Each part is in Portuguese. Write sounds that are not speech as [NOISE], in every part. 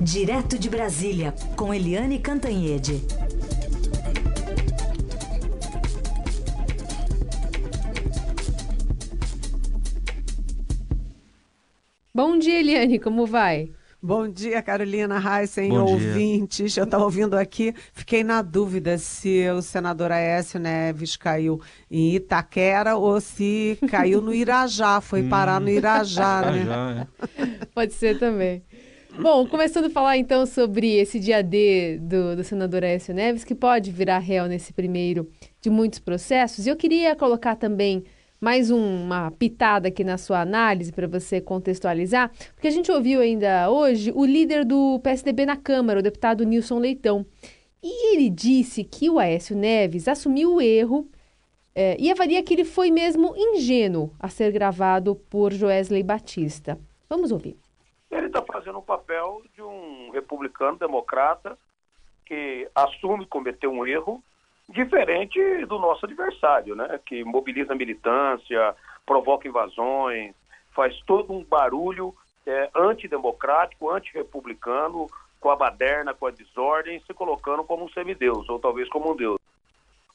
Direto de Brasília, com Eliane Cantanhede. Bom dia, Eliane, como vai? Bom dia, Carolina Heissen, ouvintes. Eu estava ouvindo aqui, fiquei na dúvida se o senador Aécio Neves caiu em Itaquera ou se caiu no Irajá, foi parar no Irajá, né? É. Pode ser também. Bom, começando a falar então sobre esse dia D do, do senador Aécio Neves, que pode virar réu nesse primeiro de muitos processos. E eu queria colocar também mais uma pitada aqui na sua análise para você contextualizar, porque a gente ouviu ainda hoje o líder do PSDB na Câmara, o deputado Nilson Leitão. E ele disse que o Aécio Neves assumiu o erro é, e avalia que ele foi mesmo ingênuo a ser gravado por Joesley Batista. Vamos ouvir. Ele está fazendo o papel de um republicano democrata que assume cometer um erro diferente do nosso adversário, né? Que mobiliza militância, provoca invasões, faz todo um barulho é, antidemocrático, antirrepublicano, com a baderna, com a desordem, se colocando como um semideus, ou talvez como um deus.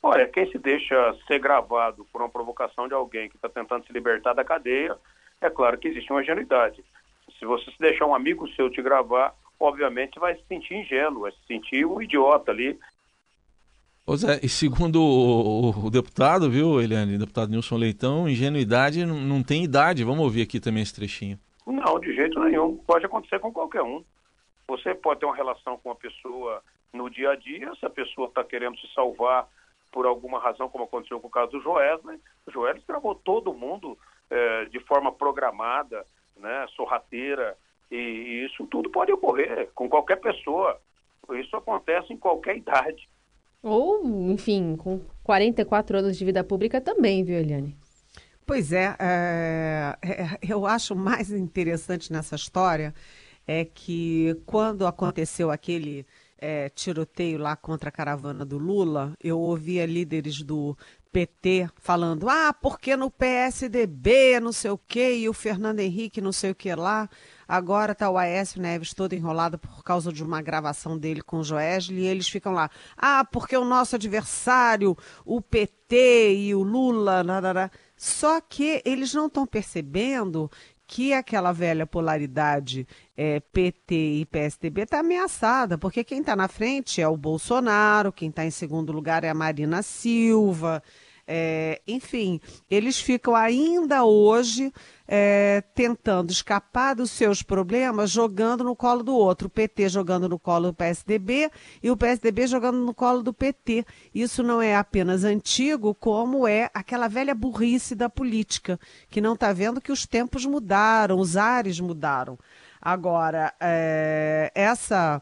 Olha, quem se deixa ser gravado por uma provocação de alguém que está tentando se libertar da cadeia, é claro que existe uma ingenuidade. Se você se deixar um amigo seu te gravar, obviamente vai se sentir ingênuo, vai se sentir um idiota ali, Ô Zé, e segundo o, o, deputado, viu, Eliane, deputado Nilson Leitão, ingenuidade não, tem idade. Vamos ouvir aqui também esse trechinho. Não, de jeito nenhum. Pode acontecer com qualquer um. Você pode ter uma relação com uma pessoa no dia a dia, se a pessoa está querendo se salvar por alguma razão, como aconteceu com o caso do Joesley. O Joesley gravou todo mundo é, de forma programada, né, sorrateira, e, e isso tudo pode ocorrer com qualquer pessoa. Isso acontece em qualquer idade. Ou, enfim, com 44 anos de vida pública também, viu, Eliane? Pois é, é, é, eu acho mais interessante nessa história é que quando aconteceu aquele é, tiroteio lá contra a caravana do Lula, eu ouvia líderes do PT falando, ah, porque no PSDB não sei o quê, e o Fernando Henrique não sei o que lá. Agora está o Aécio Neves todo enrolado por causa de uma gravação dele com o Joesley e eles ficam lá. Ah, porque o nosso adversário, o PT e o Lula. Narará. Só que eles não estão percebendo que aquela velha polaridade é, PT e PSDB está ameaçada, porque quem está na frente é o Bolsonaro, quem está em segundo lugar é a Marina Silva. É, enfim, eles ficam ainda hoje é, tentando escapar dos seus problemas, jogando no colo do outro. O PT jogando no colo do PSDB e o PSDB jogando no colo do PT. Isso não é apenas antigo, como é aquela velha burrice da política, que não está vendo que os tempos mudaram, os ares mudaram. Agora, é, essa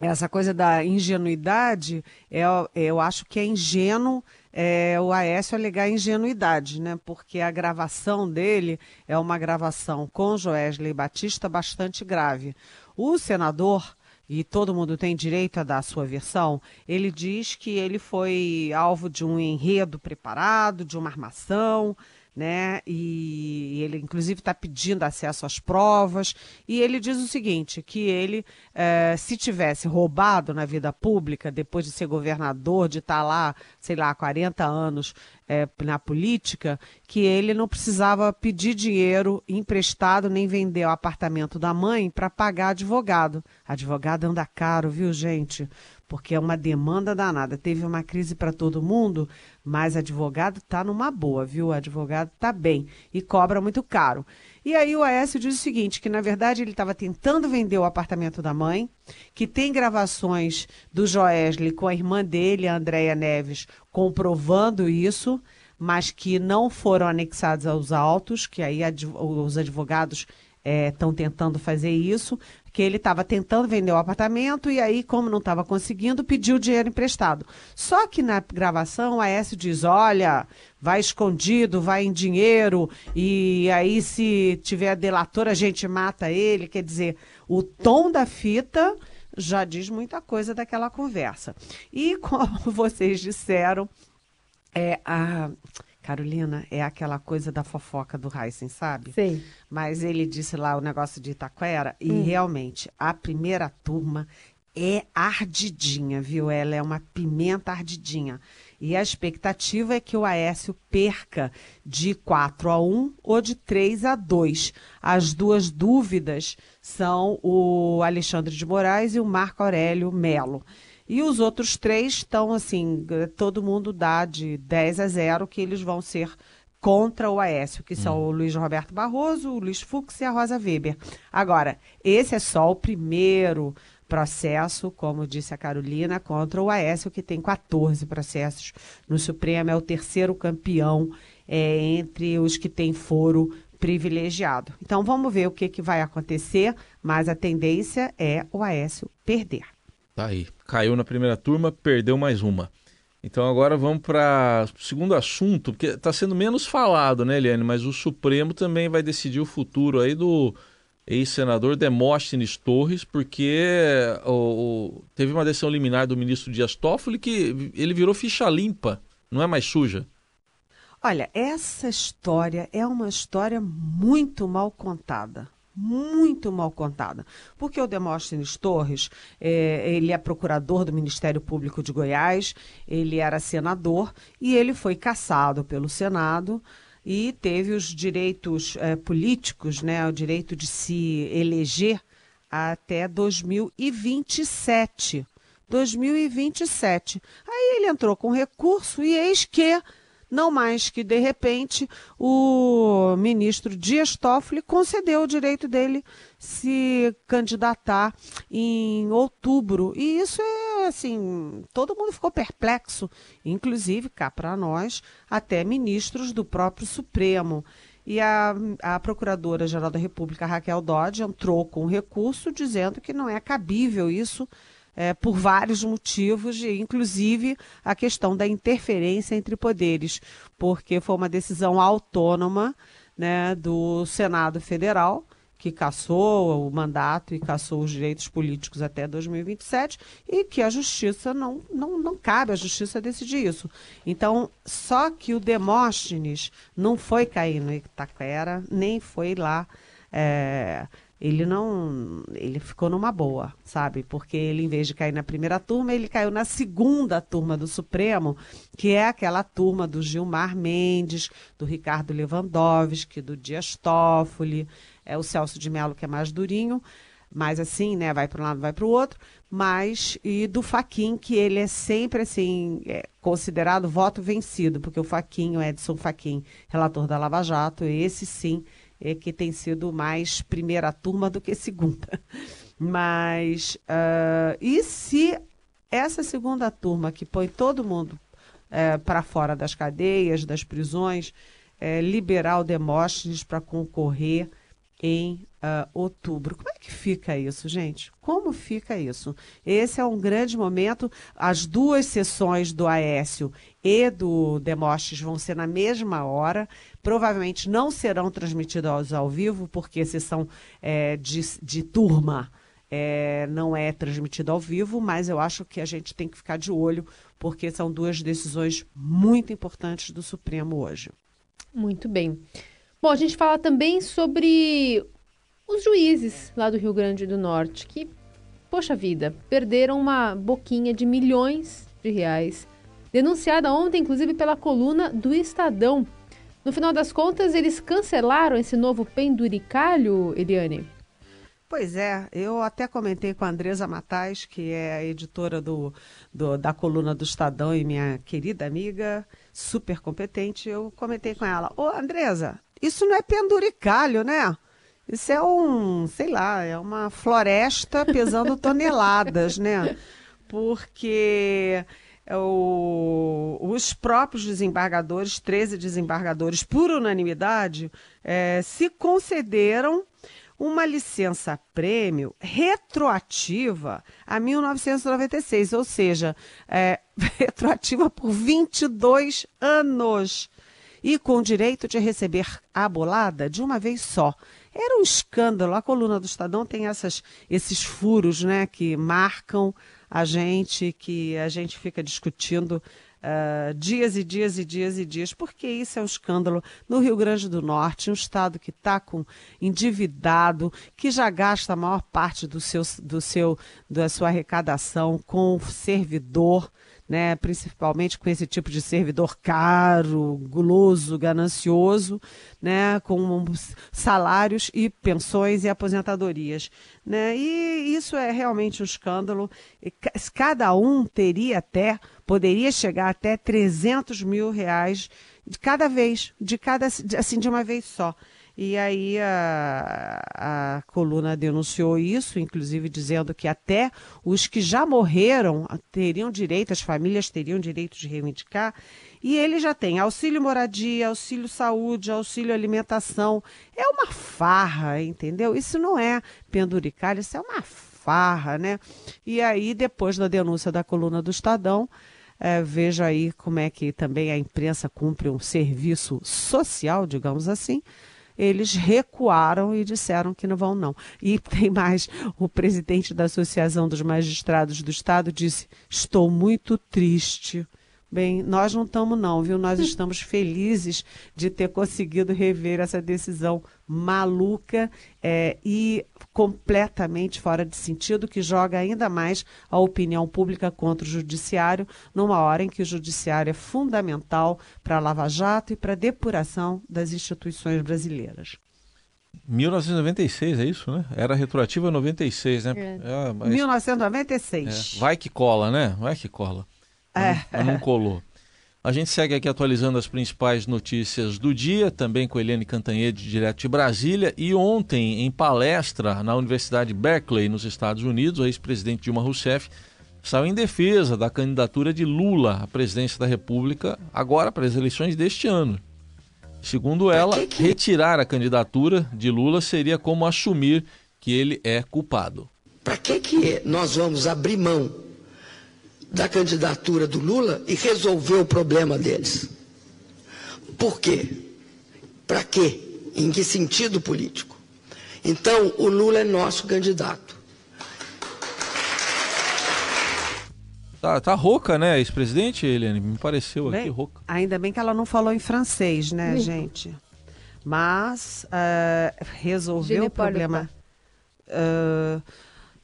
essa coisa da ingenuidade, é, eu acho que é ingênuo é, o Aécio alegar ingenuidade, né? Porque a gravação dele é uma gravação com Joesley Batista bastante grave. O senador e todo mundo tem direito a dar a sua versão, ele diz que ele foi alvo de um enredo preparado, de uma armação, né? E ele, inclusive, está pedindo acesso às provas. E ele diz o seguinte: que ele, eh, se tivesse roubado na vida pública, depois de ser governador, de estar tá lá, sei lá, 40 anos eh, na política, que ele não precisava pedir dinheiro emprestado nem vender o apartamento da mãe para pagar advogado. Advogado anda caro, viu, gente? Porque é uma demanda danada. Teve uma crise para todo mundo, mas advogado está numa boa, viu? Advogado está bem e cobra muito caro. E aí o Aécio diz o seguinte, que na verdade ele estava tentando vender o apartamento da mãe, que tem gravações do Joesley com a irmã dele, a Andréia Neves, comprovando isso, mas que não foram anexados aos autos, que aí os advogados estão é, tentando fazer isso, que ele estava tentando vender o apartamento e aí, como não estava conseguindo, pediu dinheiro emprestado. Só que na gravação, a Aécio diz: olha, vai escondido, vai em dinheiro, e aí, se tiver delator, a gente mata ele. Quer dizer, o tom da fita já diz muita coisa daquela conversa. E [LAUGHS] como vocês disseram, é, a Carolina, é aquela coisa da fofoca do Heisen, sabe? Sim. Mas ele disse lá o negócio de Itaquera e realmente a primeira turma é ardidinha, viu? Ela é uma pimenta ardidinha. E a expectativa é que o Aécio perca de 4 a 1 ou de 3 a 2. As duas dúvidas são o Alexandre de Moraes e o Marco Aurélio Melo. E os outros três estão assim, todo mundo dá de 10 a 0 que eles vão ser contra o Aécio, que são o Luiz Roberto Barroso, o Luiz Fux e a Rosa Weber. Agora, esse é só o primeiro processo, como disse a Carolina, contra o Aécio, que tem 14 processos no Supremo, é o terceiro campeão é, entre os que têm foro privilegiado. Então vamos ver o que, que vai acontecer, mas a tendência é o Aécio perder. Tá aí. Caiu na primeira turma, perdeu mais uma. Então agora vamos para o segundo assunto, porque está sendo menos falado, né, Eliane? Mas o Supremo também vai decidir o futuro aí do ex-senador Demóstenes Torres, porque o, o, teve uma decisão liminar do ministro Dias Toffoli que ele virou ficha limpa, não é mais suja. Olha, essa história é uma história muito mal contada muito mal contada. Porque o Demóstenes Torres, é, ele é procurador do Ministério Público de Goiás, ele era senador e ele foi cassado pelo Senado e teve os direitos é, políticos, né, o direito de se eleger até 2027. 2027. Aí ele entrou com recurso e eis que não mais que, de repente, o ministro Dias Toffoli concedeu o direito dele se candidatar em outubro. E isso é assim, todo mundo ficou perplexo, inclusive cá para nós, até ministros do próprio Supremo. E a, a Procuradora-Geral da República, Raquel Dodge, entrou com recurso dizendo que não é cabível isso é, por vários motivos, inclusive a questão da interferência entre poderes, porque foi uma decisão autônoma né, do Senado Federal, que cassou o mandato e cassou os direitos políticos até 2027, e que a justiça não, não, não cabe a justiça decidir isso. Então, só que o Demóstenes não foi cair no Itaquera, nem foi lá. É, ele não. Ele ficou numa boa, sabe? Porque ele, em vez de cair na primeira turma, ele caiu na segunda turma do Supremo, que é aquela turma do Gilmar Mendes, do Ricardo Lewandowski, do Dias Toffoli, é o Celso de Mello, que é mais durinho, mas assim, né? Vai para um lado, vai para o outro, mas e do Faquin, que ele é sempre assim, é, considerado voto vencido, porque o Faquin, o Edson Faquin, relator da Lava Jato, esse sim é, que tem sido mais primeira turma do que segunda. [LAUGHS] Mas, uh, e se essa segunda turma que põe todo mundo uh, para fora das cadeias, das prisões, uh, liberar o Demóstenes para concorrer em uh, outubro. Como é que fica isso, gente? Como fica isso? Esse é um grande momento. As duas sessões do Aécio e do Demostes vão ser na mesma hora. Provavelmente não serão transmitidas ao vivo, porque sessão é, de, de turma é, não é transmitida ao vivo, mas eu acho que a gente tem que ficar de olho, porque são duas decisões muito importantes do Supremo hoje. Muito bem. Bom, a gente fala também sobre os juízes lá do Rio Grande do Norte, que, poxa vida, perderam uma boquinha de milhões de reais, denunciada ontem, inclusive, pela coluna do Estadão. No final das contas, eles cancelaram esse novo penduricalho, Eliane? Pois é, eu até comentei com a Andresa Matais, que é a editora do, do, da coluna do Estadão e minha querida amiga, super competente. Eu comentei com ela: Ô Andresa, isso não é penduricalho, né? Isso é um, sei lá, é uma floresta pesando [LAUGHS] toneladas, né? Porque o, os próprios desembargadores, 13 desembargadores, por unanimidade, é, se concederam uma licença prêmio retroativa a 1996, ou seja, é, [LAUGHS] retroativa por 22 anos e com direito de receber a bolada de uma vez só. Era um escândalo. A coluna do Estadão tem essas, esses furos né, que marcam a gente, que a gente fica discutindo uh, dias e dias e dias e dias, porque isso é um escândalo no Rio Grande do Norte, um estado que está com endividado, que já gasta a maior parte do seu, do seu, da sua arrecadação com servidor né, principalmente com esse tipo de servidor caro, guloso, ganancioso, né, com salários e pensões e aposentadorias. Né? E isso é realmente um escândalo. Cada um teria até, poderia chegar até 300 mil reais de cada vez, de cada, assim, de uma vez só. E aí a, a coluna denunciou isso, inclusive dizendo que até os que já morreram teriam direito, as famílias teriam direito de reivindicar. E ele já tem auxílio moradia, auxílio saúde, auxílio alimentação. É uma farra, entendeu? Isso não é penduricalho, isso é uma farra, né? E aí, depois da denúncia da coluna do Estadão, é, veja aí como é que também a imprensa cumpre um serviço social, digamos assim eles recuaram e disseram que não vão não. E tem mais, o presidente da Associação dos Magistrados do Estado disse: "Estou muito triste Bem, nós não estamos não, viu? Nós estamos felizes de ter conseguido rever essa decisão maluca é, e completamente fora de sentido, que joga ainda mais a opinião pública contra o judiciário, numa hora em que o judiciário é fundamental para a Lava Jato e para a depuração das instituições brasileiras. 1996, é isso, né? Era retroativa 96, né? É. É, mas... 1996. É. Vai que cola, né? Vai que cola. É. Não, não colou. A gente segue aqui atualizando as principais notícias do dia, também com Eliane Cantanhede, direto de Brasília. E ontem, em palestra na Universidade Berkeley, nos Estados Unidos, o ex-presidente Dilma Rousseff saiu em defesa da candidatura de Lula à presidência da República, agora para as eleições deste ano. Segundo ela, retirar a candidatura de Lula seria como assumir que ele é culpado. Para que, que nós vamos abrir mão da candidatura do Lula e resolver o problema deles. Por quê? Para quê? Em que sentido político? Então, o Lula é nosso candidato. Tá, tá rouca, né, ex-presidente, Eliane? Me pareceu bem, aqui rouca. Ainda bem que ela não falou em francês, né, gente? Mas uh, resolveu o problema. Uh,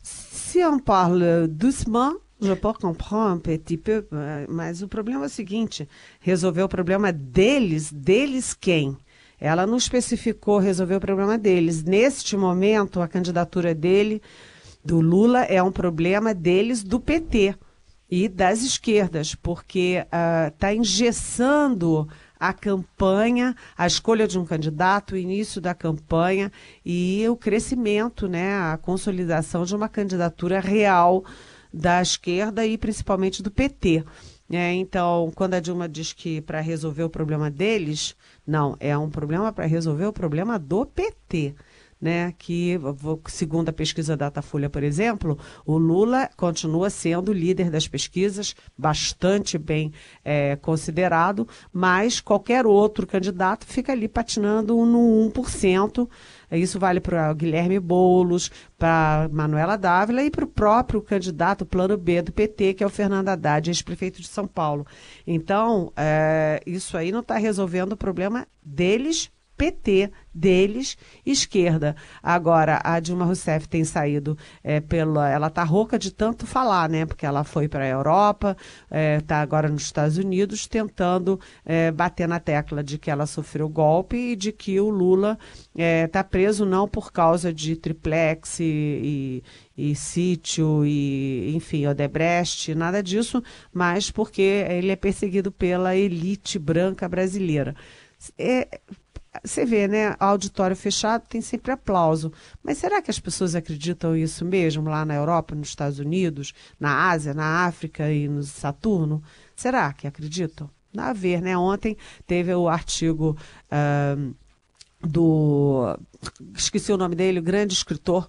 si on parle doucement, Je peux comprendre petit peu, mas o problema é o seguinte: resolver o problema deles, deles quem? Ela não especificou resolver o problema deles. Neste momento, a candidatura dele, do Lula, é um problema deles do PT e das esquerdas, porque está uh, engessando a campanha, a escolha de um candidato, o início da campanha e o crescimento, né, a consolidação de uma candidatura real da esquerda e principalmente do PT. É, então, quando a Dilma diz que para resolver o problema deles, não, é um problema para resolver o problema do PT né, que, segundo a pesquisa Datafolha, por exemplo, o Lula continua sendo líder das pesquisas, bastante bem é, considerado, mas qualquer outro candidato fica ali patinando no 1%. Isso vale para o Guilherme Boulos, para Manuela Dávila e para o próprio candidato plano B do PT, que é o Fernando Haddad, ex-prefeito de São Paulo. Então, é, isso aí não está resolvendo o problema deles PT deles, esquerda. Agora, a Dilma Rousseff tem saído é, pela. Ela está rouca de tanto falar, né? Porque ela foi para a Europa, está é, tá agora nos Estados Unidos, tentando é, bater na tecla de que ela sofreu golpe e de que o Lula está é, preso não por causa de triplex e, e, e sítio e, enfim, Odebrecht, nada disso, mas porque ele é perseguido pela elite branca brasileira. É, você vê, né? Auditório fechado tem sempre aplauso. Mas será que as pessoas acreditam isso mesmo lá na Europa, nos Estados Unidos, na Ásia, na África e no Saturno? Será que acreditam? Dá a ver, né? Ontem teve o artigo uh, do. Esqueci o nome dele, o grande escritor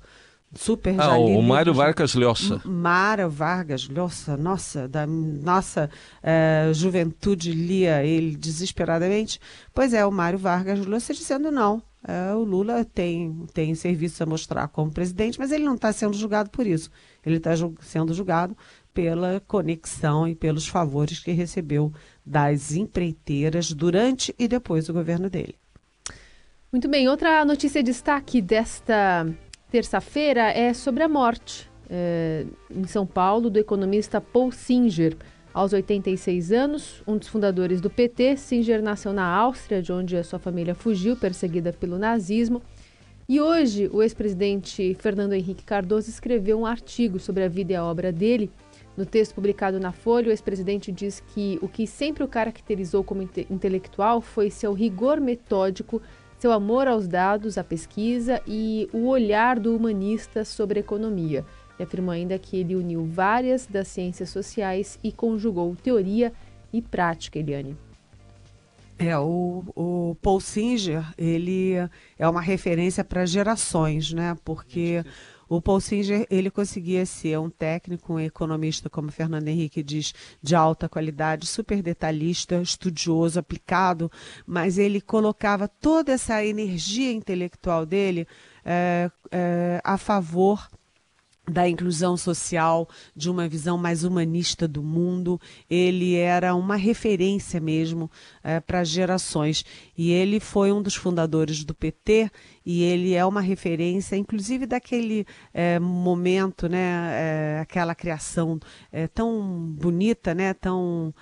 super ah, o Mário Vargas Llosa. Mário Vargas Llosa, nossa, da nossa uh, juventude lia ele desesperadamente. Pois é, o Mário Vargas Llosa dizendo não, é, o Lula tem, tem serviço a mostrar como presidente, mas ele não está sendo julgado por isso. Ele está ju sendo julgado pela conexão e pelos favores que recebeu das empreiteiras durante e depois do governo dele. Muito bem, outra notícia de destaque desta terça-feira é sobre a morte é, em São Paulo do economista Paul Singer. Aos 86 anos, um dos fundadores do PT, Singer nasceu na Áustria, de onde a sua família fugiu, perseguida pelo nazismo. E hoje, o ex-presidente Fernando Henrique Cardoso escreveu um artigo sobre a vida e a obra dele. No texto publicado na Folha, o ex-presidente diz que o que sempre o caracterizou como inte intelectual foi seu rigor metódico, seu amor aos dados, à pesquisa e o olhar do humanista sobre a economia. E afirmou ainda que ele uniu várias das ciências sociais e conjugou teoria e prática, Eliane. É, o, o Paul Singer, ele é uma referência para gerações, né? Porque o Paul Singer, ele conseguia ser um técnico, um economista, como Fernando Henrique diz, de alta qualidade, super detalhista, estudioso, aplicado, mas ele colocava toda essa energia intelectual dele é, é, a favor da inclusão social, de uma visão mais humanista do mundo. Ele era uma referência mesmo é, para gerações. E ele foi um dos fundadores do PT e ele é uma referência, inclusive daquele é, momento, né, é, aquela criação tão bonita, né, tão,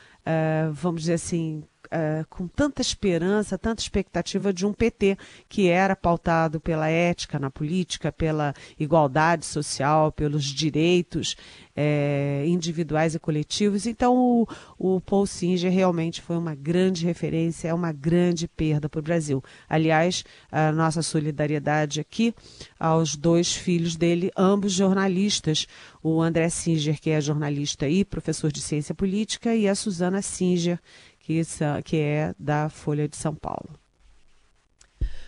vamos dizer assim, uh, com tanta esperança, tanta expectativa de um PT que era pautado pela ética na política, pela igualdade social, pelos direitos é, individuais e coletivos. Então, o, o Paul Singer realmente foi uma grande referência, é uma grande perda para o Brasil. Aliás, a nossa solidariedade aqui aos dois filhos dele, ambos jornalistas, o André Singer, que é jornalista e professor de ciência política, e a Suzana Singer, que, que é da Folha de São Paulo.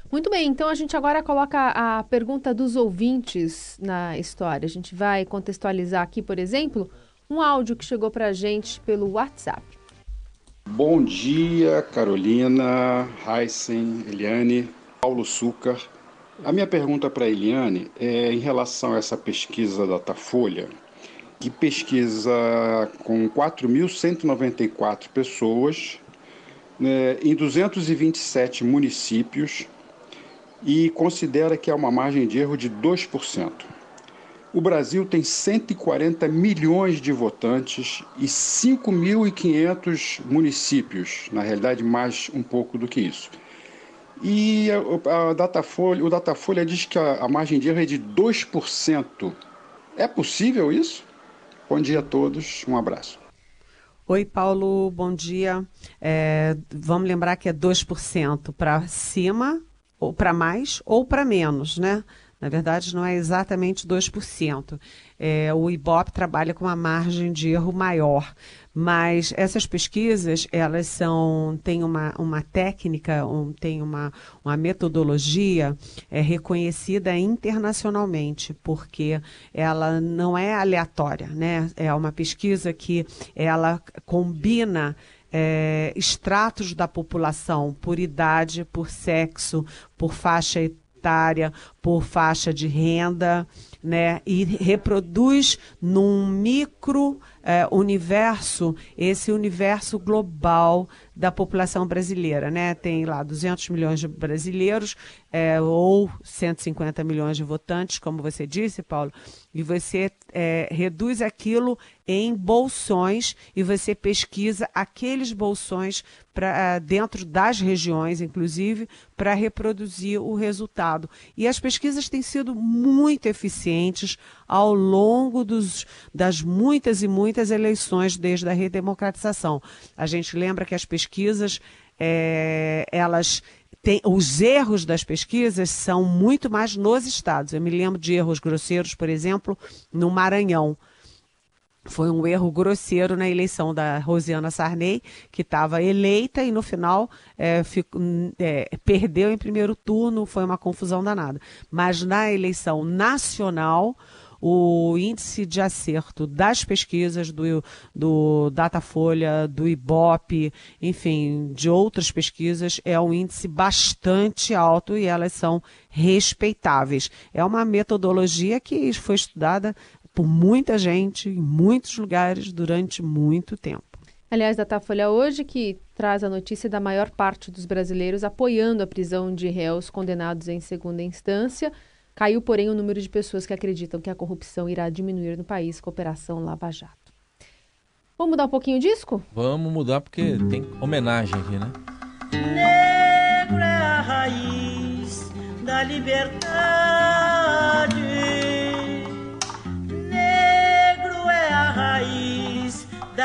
Muito bem, então a gente agora coloca a pergunta dos ouvintes na história. A gente vai contextualizar aqui, por exemplo, um áudio que chegou para a gente pelo WhatsApp. Bom dia, Carolina, Heisen, Eliane, Paulo Sucar. A minha pergunta para a Eliane é em relação a essa pesquisa da Datafolha, que pesquisa com 4.194 pessoas né, em 227 municípios e considera que há uma margem de erro de 2%. O Brasil tem 140 milhões de votantes e 5.500 municípios, na realidade, mais um pouco do que isso. E a, a Datafolha, o Datafolha diz que a, a margem de erro é de 2%. É possível isso? Bom dia a todos, um abraço. Oi, Paulo, bom dia. É, vamos lembrar que é 2% para cima, ou para mais, ou para menos, né? Na verdade, não é exatamente 2%. É, o IBOP trabalha com uma margem de erro maior, mas essas pesquisas, elas são, têm uma, uma técnica, um, tem uma, uma metodologia é, reconhecida internacionalmente, porque ela não é aleatória, né? É uma pesquisa que ela combina é, estratos da população por idade, por sexo, por faixa etária, por faixa de renda, né? E reproduz num micro é, universo, esse universo global da população brasileira, né? Tem lá 200 milhões de brasileiros é, ou 150 milhões de votantes, como você disse, Paulo, e você é, reduz aquilo em bolsões e você pesquisa aqueles bolsões para dentro das regiões, inclusive, para reproduzir o resultado. E as pesquisas têm sido muito eficientes ao longo dos, das muitas e muitas eleições desde a redemocratização. A gente lembra que as pesquisas, é, elas tem, os erros das pesquisas são muito mais nos estados. Eu me lembro de erros grosseiros, por exemplo, no Maranhão. Foi um erro grosseiro na eleição da Rosiana Sarney, que estava eleita e no final é, é, perdeu em primeiro turno, foi uma confusão danada. Mas na eleição nacional, o índice de acerto das pesquisas do, do Datafolha, do IBOP, enfim, de outras pesquisas, é um índice bastante alto e elas são respeitáveis. É uma metodologia que foi estudada por muita gente em muitos lugares durante muito tempo. Aliás, Datafolha hoje que traz a notícia da maior parte dos brasileiros apoiando a prisão de réus condenados em segunda instância. Caiu, porém, o número de pessoas que acreditam que a corrupção irá diminuir no país com a Operação Lava Jato. Vamos mudar um pouquinho o disco? Vamos mudar porque tem homenagem aqui, né? Negro é a raiz da liberdade.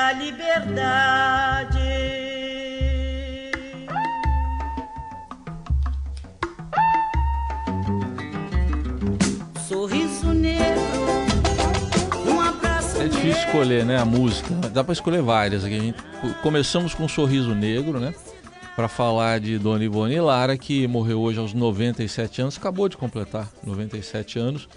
Da liberdade. Sorriso negro, um abraço É difícil escolher, né, a música. Dá pra escolher várias. Aqui a gente começamos com um Sorriso Negro, né? Para falar de Dona Ivone Lara, que morreu hoje aos 97 anos, acabou de completar 97 anos.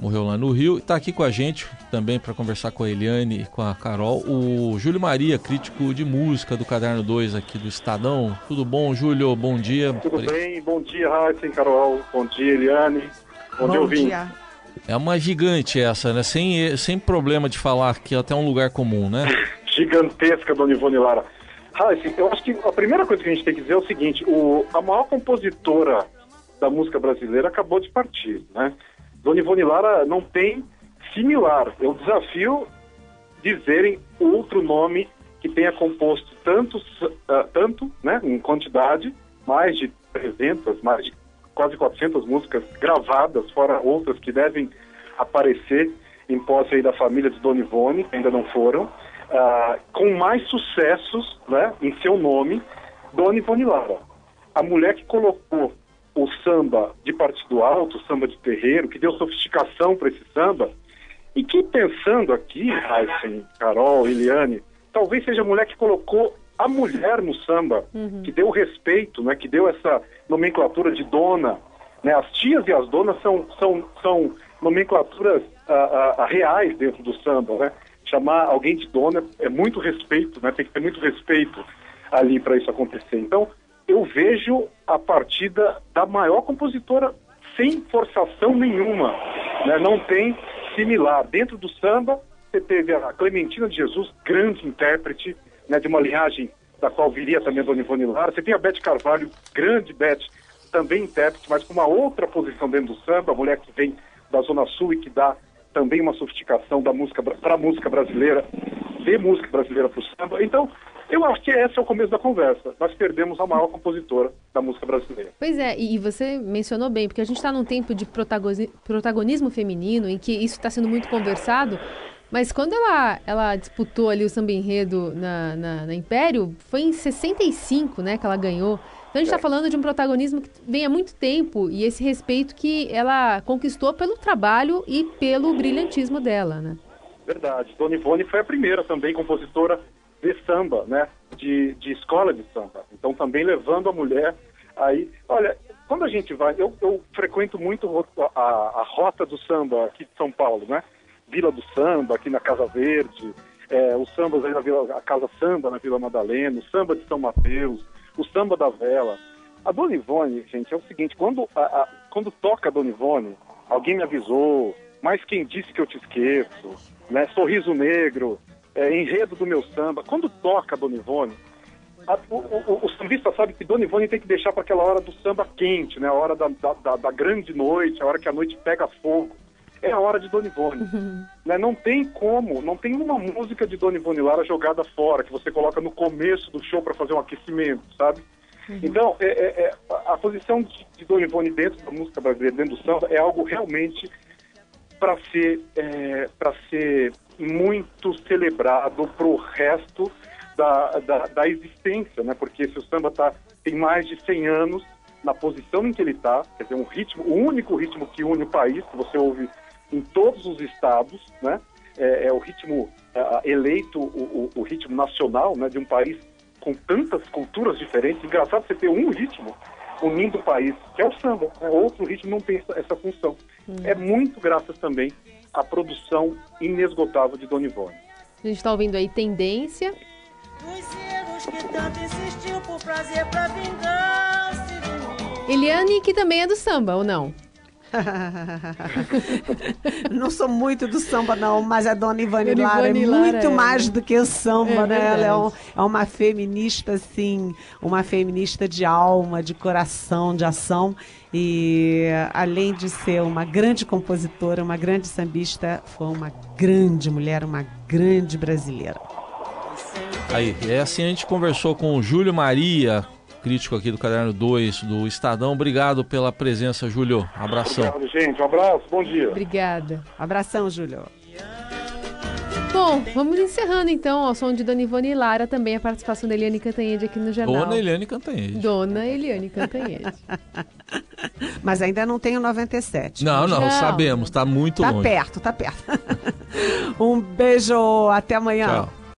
Morreu lá no Rio. Está aqui com a gente também para conversar com a Eliane e com a Carol, o Júlio Maria, crítico de música do Caderno 2 aqui do Estadão. Tudo bom, Júlio? Bom dia. Tudo bem? Bom dia, Raíssa Carol. Bom dia, Eliane. Bom, dia, ouvinte. dia. É uma gigante essa, né? Sem, sem problema de falar que até um lugar comum, né? [LAUGHS] Gigantesca, Dona Ivone Lara. Raíssa, eu acho que a primeira coisa que a gente tem que dizer é o seguinte, o, a maior compositora da música brasileira acabou de partir, né? Dona Ivone Lara não tem similar. Eu desafio dizerem outro nome que tenha composto tanto, uh, tanto né, em quantidade, mais de 300, mais de quase 400 músicas gravadas, fora outras que devem aparecer em posse da família de Dona Ivone, que ainda não foram, uh, com mais sucessos né, em seu nome, Dona Ivone Lara. A mulher que colocou o samba de partido alto, o samba de terreiro, que deu sofisticação para esse samba, e que pensando aqui, Heisen, Carol, Eliane, talvez seja a mulher que colocou a mulher no samba, uhum. que deu respeito, né, que deu essa nomenclatura de dona. Né, as tias e as donas são, são, são nomenclaturas uh, uh, reais dentro do samba. Né? Chamar alguém de dona é muito respeito, né, tem que ter muito respeito ali para isso acontecer. Então, eu vejo a partida da maior compositora sem forçação nenhuma. Né? Não tem similar. Dentro do samba, você teve a Clementina de Jesus, grande intérprete, né, de uma linhagem da qual viria também a Dona Ivone Lara. Você tem a Beth Carvalho, grande Beth, também intérprete, mas com uma outra posição dentro do samba, a mulher que vem da Zona Sul e que dá também uma sofisticação da música para a música brasileira, de música brasileira para o samba. Então, eu acho que esse é o começo da conversa. Nós perdemos a maior compositora da música brasileira. Pois é, e você mencionou bem, porque a gente está num tempo de protagonismo feminino, em que isso está sendo muito conversado, mas quando ela, ela disputou ali o samba enredo na, na, na Império, foi em 65 né, que ela ganhou. Então a gente está é. falando de um protagonismo que vem há muito tempo e esse respeito que ela conquistou pelo trabalho e pelo brilhantismo dela, né? Verdade. Dona Ivone foi a primeira também compositora de samba, né? De, de escola de samba. Então também levando a mulher aí. Olha, quando a gente vai, eu, eu frequento muito a, a, rota do samba aqui de São Paulo, né? Vila do Samba, aqui na Casa Verde, é, os sambas aí na Vila, a Casa Samba na Vila Madalena, o samba de São Mateus, o samba da vela. A Dona Ivone, gente, é o seguinte, quando, a, a, quando toca a Dona Ivone, alguém me avisou, mas quem disse que eu te esqueço, né? Sorriso Negro, é, enredo do meu samba. Quando toca Dona Ivone, a, o, o, o, sambista sabe que Dona Ivone tem que deixar para aquela hora do samba quente, né? A hora da, da, da, grande noite, a hora que a noite pega fogo. É a hora de Dona Ivone. Uhum. Né? Não tem como, não tem uma música de Dona Ivone Lara jogada fora, que você coloca no começo do show para fazer um aquecimento, sabe? Uhum. Então, é, é, é, a posição de, de Dona Ivone dentro da música brasileira, dentro do samba, é algo realmente para ser, é, ser muito celebrado para o resto da, da, da, existência, né? Porque se o samba tá, tem mais de 100 anos na posição em que ele está, quer dizer, um ritmo, o único ritmo que une o país, que você ouve em todos os estados, né? É, é o ritmo é, eleito, o, o, o, ritmo nacional, né? De um país com tantas culturas diferentes. Engraçado você ter um ritmo unindo o país, que é o samba. Né? Outro ritmo não tem essa, função. Hum. É muito graças também a produção inesgotável de Dona Ivone. A gente está ouvindo aí Tendência. Dos erros que tanto insistiu por prazer pra vingança. Eliane, que também é do samba, ou não? [LAUGHS] não sou muito do samba, não, mas a dona Ivone, Dona Lara Ivone é Lara muito é, mais do que o samba, É né? Ela é, um- é uma feminista, assim, uma feminista de alma, de coração, de ação. E além de ser uma grande compositora, uma grande sambista, foi uma grande mulher, uma grande brasileira. Aí, é assim a gente conversou com o Júlio Maria, crítico aqui do Caderno 2 do Estadão. Obrigado pela presença, Júlio. Abração. Obrigado, gente. Um abraço, bom dia. Obrigada. Abração, Júlio. Bom, vamos encerrando então ao som de Dona Ivone e Lara, também a participação da Eliane Cantanhede aqui no jornal. Dona Eliane Cantanhede. Dona Eliane Cantanhede. [LAUGHS] Mas ainda não tenho 97. Não, não, Não. sabemos, tá muito Tá longe. perto, tá perto. [LAUGHS] um beijo, até amanhã. Tchau.